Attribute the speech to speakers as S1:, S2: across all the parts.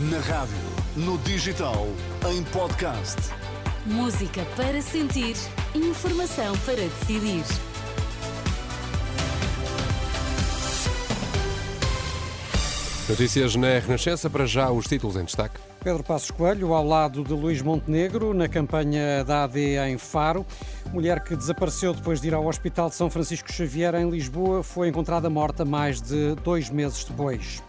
S1: Na rádio, no digital, em podcast.
S2: Música para sentir, informação para decidir.
S3: Notícias na Renascença, para já os títulos em destaque.
S4: Pedro Passos Coelho, ao lado de Luís Montenegro, na campanha da AD em Faro. Mulher que desapareceu depois de ir ao Hospital de São Francisco Xavier, em Lisboa, foi encontrada morta mais de dois meses depois.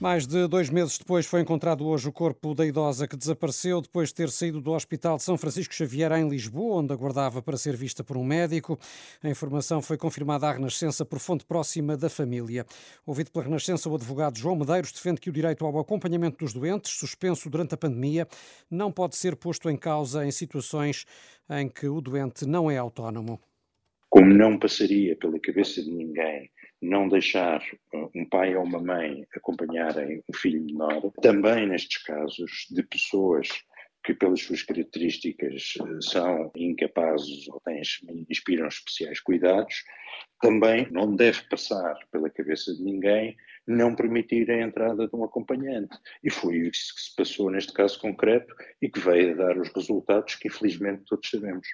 S4: Mais de dois meses depois foi encontrado hoje o corpo da idosa que desapareceu depois de ter saído do Hospital de São Francisco Xavier em Lisboa, onde aguardava para ser vista por um médico. A informação foi confirmada à Renascença por fonte próxima da família. Ouvido pela Renascença, o advogado João Medeiros defende que o direito ao acompanhamento dos doentes, suspenso durante a pandemia, não pode ser posto em causa em situações em que o doente não é autónomo.
S5: Como não passaria pela cabeça de ninguém não deixar uh, um pai ou uma mãe acompanharem um filho menor, também nestes casos de pessoas que pelas suas características uh, são incapazes ou têm, inspiram especiais cuidados, também não deve passar pela cabeça de ninguém não permitir a entrada de um acompanhante. E foi isso que se passou neste caso concreto e que veio a dar os resultados que infelizmente todos sabemos.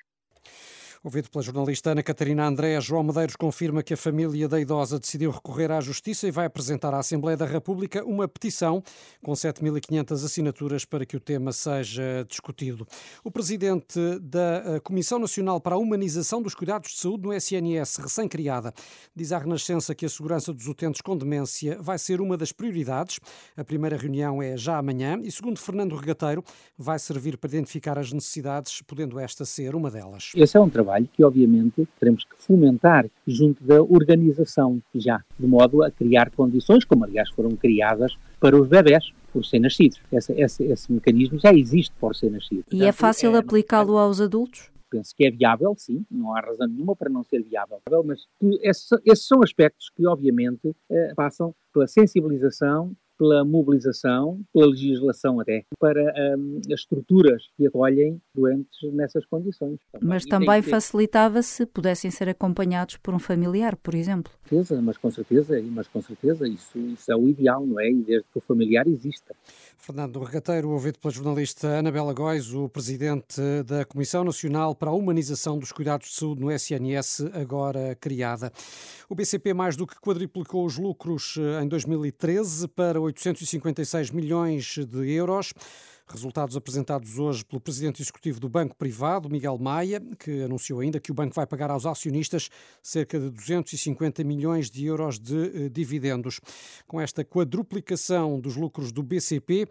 S4: Ouvido pela jornalista Ana Catarina André, João Medeiros confirma que a família da idosa decidiu recorrer à Justiça e vai apresentar à Assembleia da República uma petição com 7.500 assinaturas para que o tema seja discutido. O presidente da eh, Comissão Nacional para a Humanização dos Cuidados de Saúde no SNS, recém-criada, diz à Renascença que a segurança dos utentes com demência vai ser uma das prioridades. A primeira reunião é já amanhã e, segundo Fernando Regateiro, vai servir para identificar as necessidades, podendo esta ser uma delas.
S6: Esse é um trabalho trabalho que, obviamente, teremos que fomentar junto da organização já, de modo a criar condições, como aliás foram criadas para os bebés, por ser nascidos. Esse, esse, esse mecanismo já existe por ser nascido.
S7: E é fácil é, aplicá-lo aos adultos?
S6: penso que é viável, sim, não há razão nenhuma para não ser viável, mas esses, esses são aspectos que, obviamente, eh, passam pela sensibilização, pela mobilização, pela legislação até, para um, as estruturas que acolhem doentes nessas condições.
S7: Mas também facilitava se pudessem ser acompanhados por um familiar, por exemplo.
S6: Certeza, mas com certeza, mas com certeza isso, isso é o ideal, não é? E desde que o familiar exista.
S4: Fernando Regateiro, ouvido pela jornalista Anabela Góis, o presidente da Comissão Nacional para a Humanização dos Cuidados de Saúde no SNS, agora criada. O BCP mais do que quadriplicou os lucros eh, em 2013 para 856 milhões de euros. Resultados apresentados hoje pelo presidente executivo do Banco Privado, Miguel Maia, que anunciou ainda que o banco vai pagar aos acionistas cerca de 250 milhões de euros de eh, dividendos. Com esta quadruplicação dos lucros do BCP,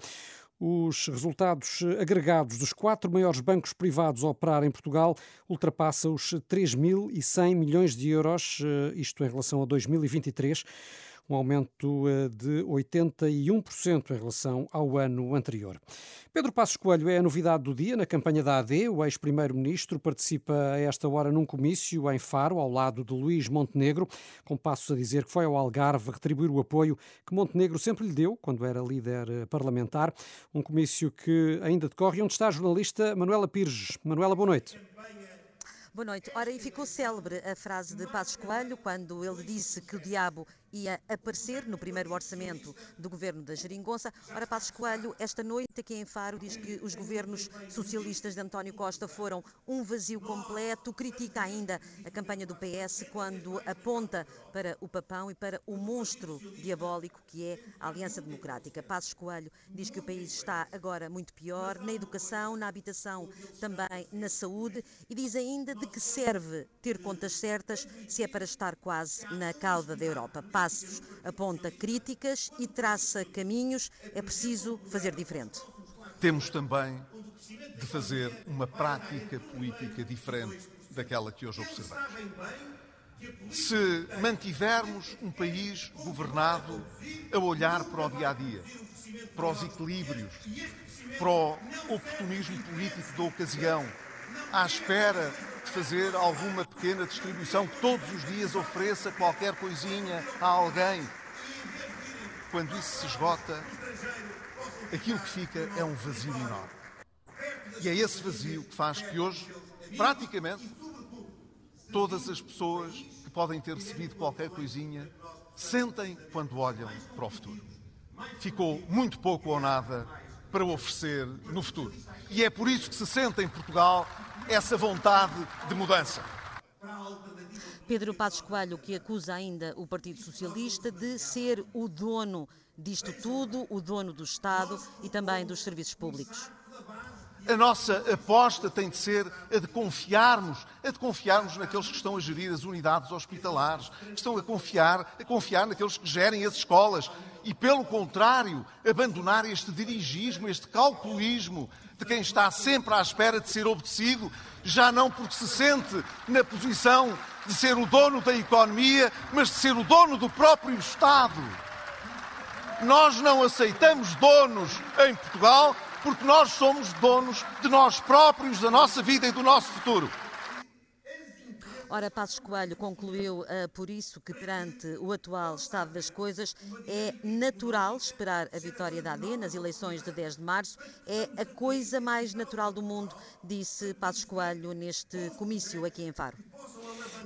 S4: os resultados agregados dos quatro maiores bancos privados a operar em Portugal ultrapassa os 3.100 milhões de euros, eh, isto em relação a 2023 um aumento eh, de 81% em relação ao ano anterior. Pedro Passos Coelho é a novidade do dia na campanha da AD. O ex-primeiro-ministro participa a esta hora num comício em Faro, ao lado de Luís Montenegro, com passos a dizer que foi ao Algarve retribuir o apoio que Montenegro sempre lhe deu quando era líder eh, parlamentar. Um comício que ainda decorre. Onde está a jornalista Manuela Pires. Manuela, boa noite.
S8: Boa noite. Ora, e ficou célebre a frase de Passos Coelho quando ele disse que o diabo ia aparecer no primeiro orçamento do governo da Jeringonça. Ora, Passos Coelho, esta noite aqui em Faro, diz que os governos socialistas de António Costa foram um vazio completo. Critica ainda a campanha do PS quando aponta para o papão e para o monstro diabólico que é a Aliança Democrática. Passos Coelho diz que o país está agora muito pior na educação, na habitação, também na saúde e diz ainda de que serve ter contas certas se é para estar quase na cauda da Europa passos, aponta críticas e traça caminhos. É preciso fazer diferente.
S9: Temos também de fazer uma prática política diferente daquela que hoje observamos. Se mantivermos um país governado a olhar para o dia a dia, para os equilíbrios, para o oportunismo político da ocasião, à espera de fazer alguma pequena distribuição que todos os dias ofereça qualquer coisinha a alguém. Quando isso se esgota, aquilo que fica é um vazio enorme. E é esse vazio que faz que hoje, praticamente, todas as pessoas que podem ter recebido qualquer coisinha sentem quando olham para o futuro. Ficou muito pouco ou nada para oferecer no futuro. E é por isso que se sente em Portugal essa vontade de mudança.
S8: Pedro Passos Coelho, que acusa ainda o Partido Socialista de ser o dono disto tudo, o dono do Estado e também dos serviços públicos.
S9: A nossa aposta tem de ser a de confiarmos, a de confiarmos naqueles que estão a gerir as unidades hospitalares, que estão a confiar, a confiar naqueles que gerem as escolas e, pelo contrário, abandonar este dirigismo, este calculismo de quem está sempre à espera de ser obedecido, já não porque se sente na posição de ser o dono da economia, mas de ser o dono do próprio Estado. Nós não aceitamos donos em Portugal porque nós somos donos de nós próprios, da nossa vida e do nosso futuro.
S8: Ora, Passos Coelho concluiu uh, por isso que, perante o atual estado das coisas, é natural esperar a vitória da AD nas eleições de 10 de março. É a coisa mais natural do mundo, disse Passos Coelho neste comício aqui em Faro.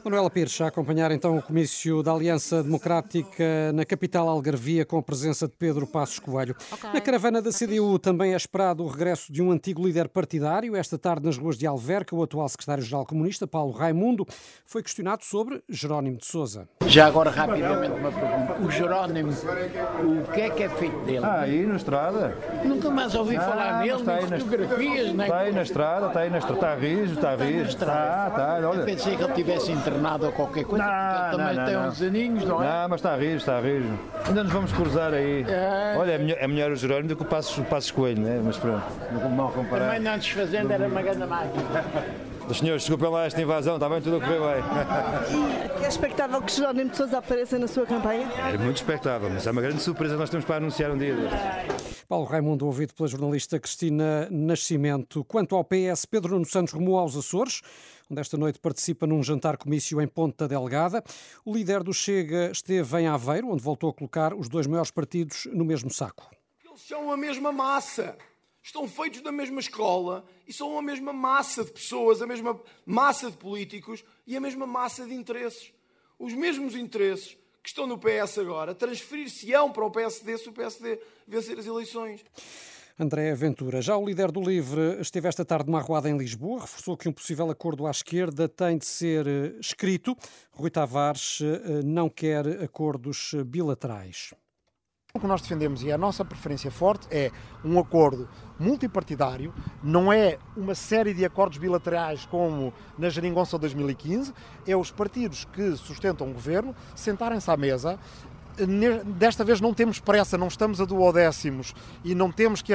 S4: Manuela Pires, a acompanhar então o comício da Aliança Democrática na capital Algarvia, com a presença de Pedro Passos Coelho. Okay. Na caravana da CDU também é esperado o regresso de um antigo líder partidário. Esta tarde, nas ruas de Alverca, o atual secretário-geral comunista, Paulo Raimundo, foi questionado sobre Jerónimo de Souza.
S10: Já agora, rapidamente, uma pergunta. O Jerónimo, o que é que é feito dele?
S11: Ah, aí na estrada.
S10: Nunca mais ouvi ah, falar nele, nem fotografias, nem...
S11: Está aí na estrada, está aí na estrada, está rijo, está rijo. Está, está,
S10: olha. Eu pensei que ele tivesse internado ou qualquer coisa, não, porque ele também não, tem não. uns aninhos, não é?
S11: Não, mas está rijo, está rijo. Ainda nos vamos cruzar aí. É. Olha, é melhor, é melhor o Jerónimo do que o Passos, o Passos Coelho, né? mas pronto, mal comparar.
S10: Também não desfazendo, era uma grande máquina.
S11: Os senhores, desculpem lá esta invasão, está bem tudo a correr bem.
S12: E é expectável que Jerónimo de Sousa apareça na sua campanha?
S11: É muito expectável, mas é uma grande surpresa que nós temos para anunciar um dia destes.
S4: Paulo Raimundo, ouvido pela jornalista Cristina Nascimento. Quanto ao PS, Pedro Nuno Santos rumou aos Açores, onde esta noite participa num jantar-comício em Ponta Delgada. O líder do Chega esteve em Aveiro, onde voltou a colocar os dois maiores partidos no mesmo saco.
S13: Eles são a mesma massa estão feitos da mesma escola e são a mesma massa de pessoas, a mesma massa de políticos e a mesma massa de interesses. Os mesmos interesses que estão no PS agora transferir-se-ão para o PSD se o PSD vencer as eleições.
S4: André Ventura. Já o líder do LIVRE esteve esta tarde numa arruada em Lisboa, reforçou que um possível acordo à esquerda tem de ser eh, escrito. Rui Tavares eh, não quer acordos bilaterais.
S14: O que nós defendemos e a nossa preferência forte é um acordo multipartidário, não é uma série de acordos bilaterais como na Geringonça 2015, é os partidos que sustentam o governo sentarem-se à mesa, desta vez não temos pressa, não estamos a duodécimos e não temos que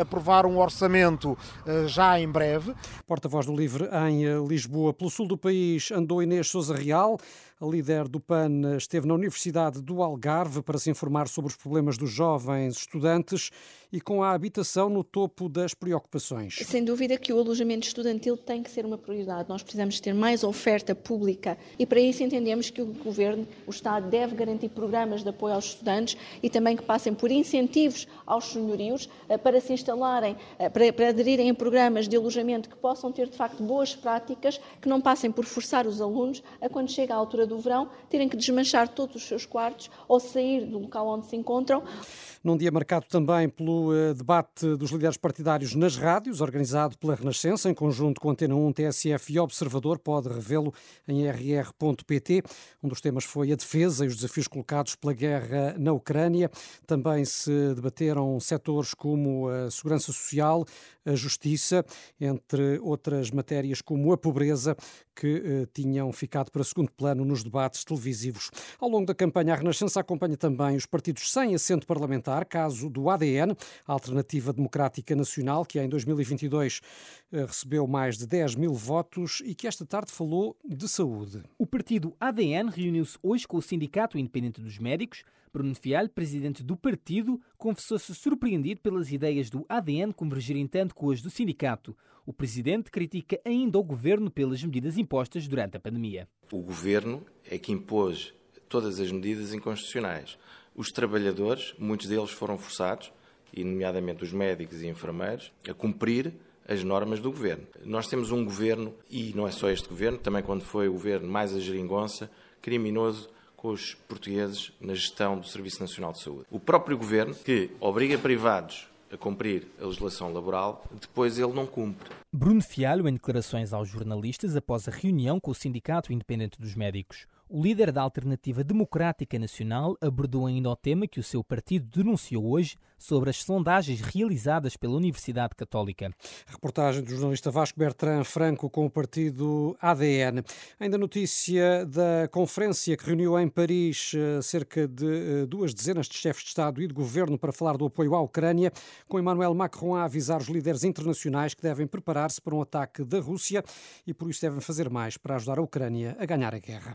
S14: aprovar um orçamento eh, já em breve.
S4: Porta-voz do Livre em eh, Lisboa. Pelo sul do país andou Inês Souza Real. A líder do PAN esteve na Universidade do Algarve para se informar sobre os problemas dos jovens estudantes e com a habitação no topo das preocupações.
S15: Sem dúvida que o alojamento estudantil tem que ser uma prioridade. Nós precisamos ter mais oferta pública e para isso entendemos que o Governo, o Estado, deve garantir programas de apoio aos estudantes e também que passem por incentivos aos senhorios eh, para se instalarem, eh, para, aderirem a programas de alojamento que possam ter de facto boas práticas, que não passem por forçar os alunos a quando chega a altura do verão terem que desmanchar todos os seus quartos ou sair do local onde se encontram.
S4: Num dia marcado também pelo uh, debate dos líderes partidários nas rádios, organizado pela Renascença, em conjunto com Antena 1, TSF e Observador, pode revê-lo em rr.pt. Um dos temas foi a defesa e os desafios colocados pela guerra na Ucrânia. Também se debateram setores como a segurança social, a justiça, entre outras matérias como a pobreza, que eh, tinham ficado para segundo plano nos debates televisivos. Ao longo da campanha, a Renascença acompanha também os partidos sem assento parlamentar, caso do ADN, a Alternativa Democrática Nacional, que em 2022 eh, recebeu mais de 10 mil votos e que esta tarde falou de saúde.
S16: O partido ADN reuniu-se hoje com o Sindicato Independente dos Médicos Bruno Fialho, presidente do partido, confessou-se surpreendido pelas ideias do ADN convergirem tanto com as do sindicato. O presidente critica ainda o governo pelas medidas impostas durante a pandemia.
S17: O governo é que impôs todas as medidas inconstitucionais. Os trabalhadores, muitos deles foram forçados, e nomeadamente os médicos e enfermeiros, a cumprir as normas do governo. Nós temos um governo, e não é só este governo, também quando foi o governo mais a geringonça, criminoso com os portugueses na gestão do Serviço Nacional de Saúde. O próprio governo, que obriga privados a cumprir a legislação laboral, depois ele não cumpre.
S16: Bruno Fialho, em declarações aos jornalistas após a reunião com o Sindicato Independente dos Médicos. O líder da Alternativa Democrática Nacional abordou ainda o tema que o seu partido denunciou hoje sobre as sondagens realizadas pela Universidade Católica.
S4: Reportagem do jornalista Vasco Bertrand Franco com o partido ADN. Ainda notícia da conferência que reuniu em Paris eh, cerca de eh, duas dezenas de chefes de Estado e de governo para falar do apoio à Ucrânia, com Emmanuel Macron a avisar os líderes internacionais que devem preparar-se para um ataque da Rússia e por isso devem fazer mais para ajudar a Ucrânia a ganhar a guerra.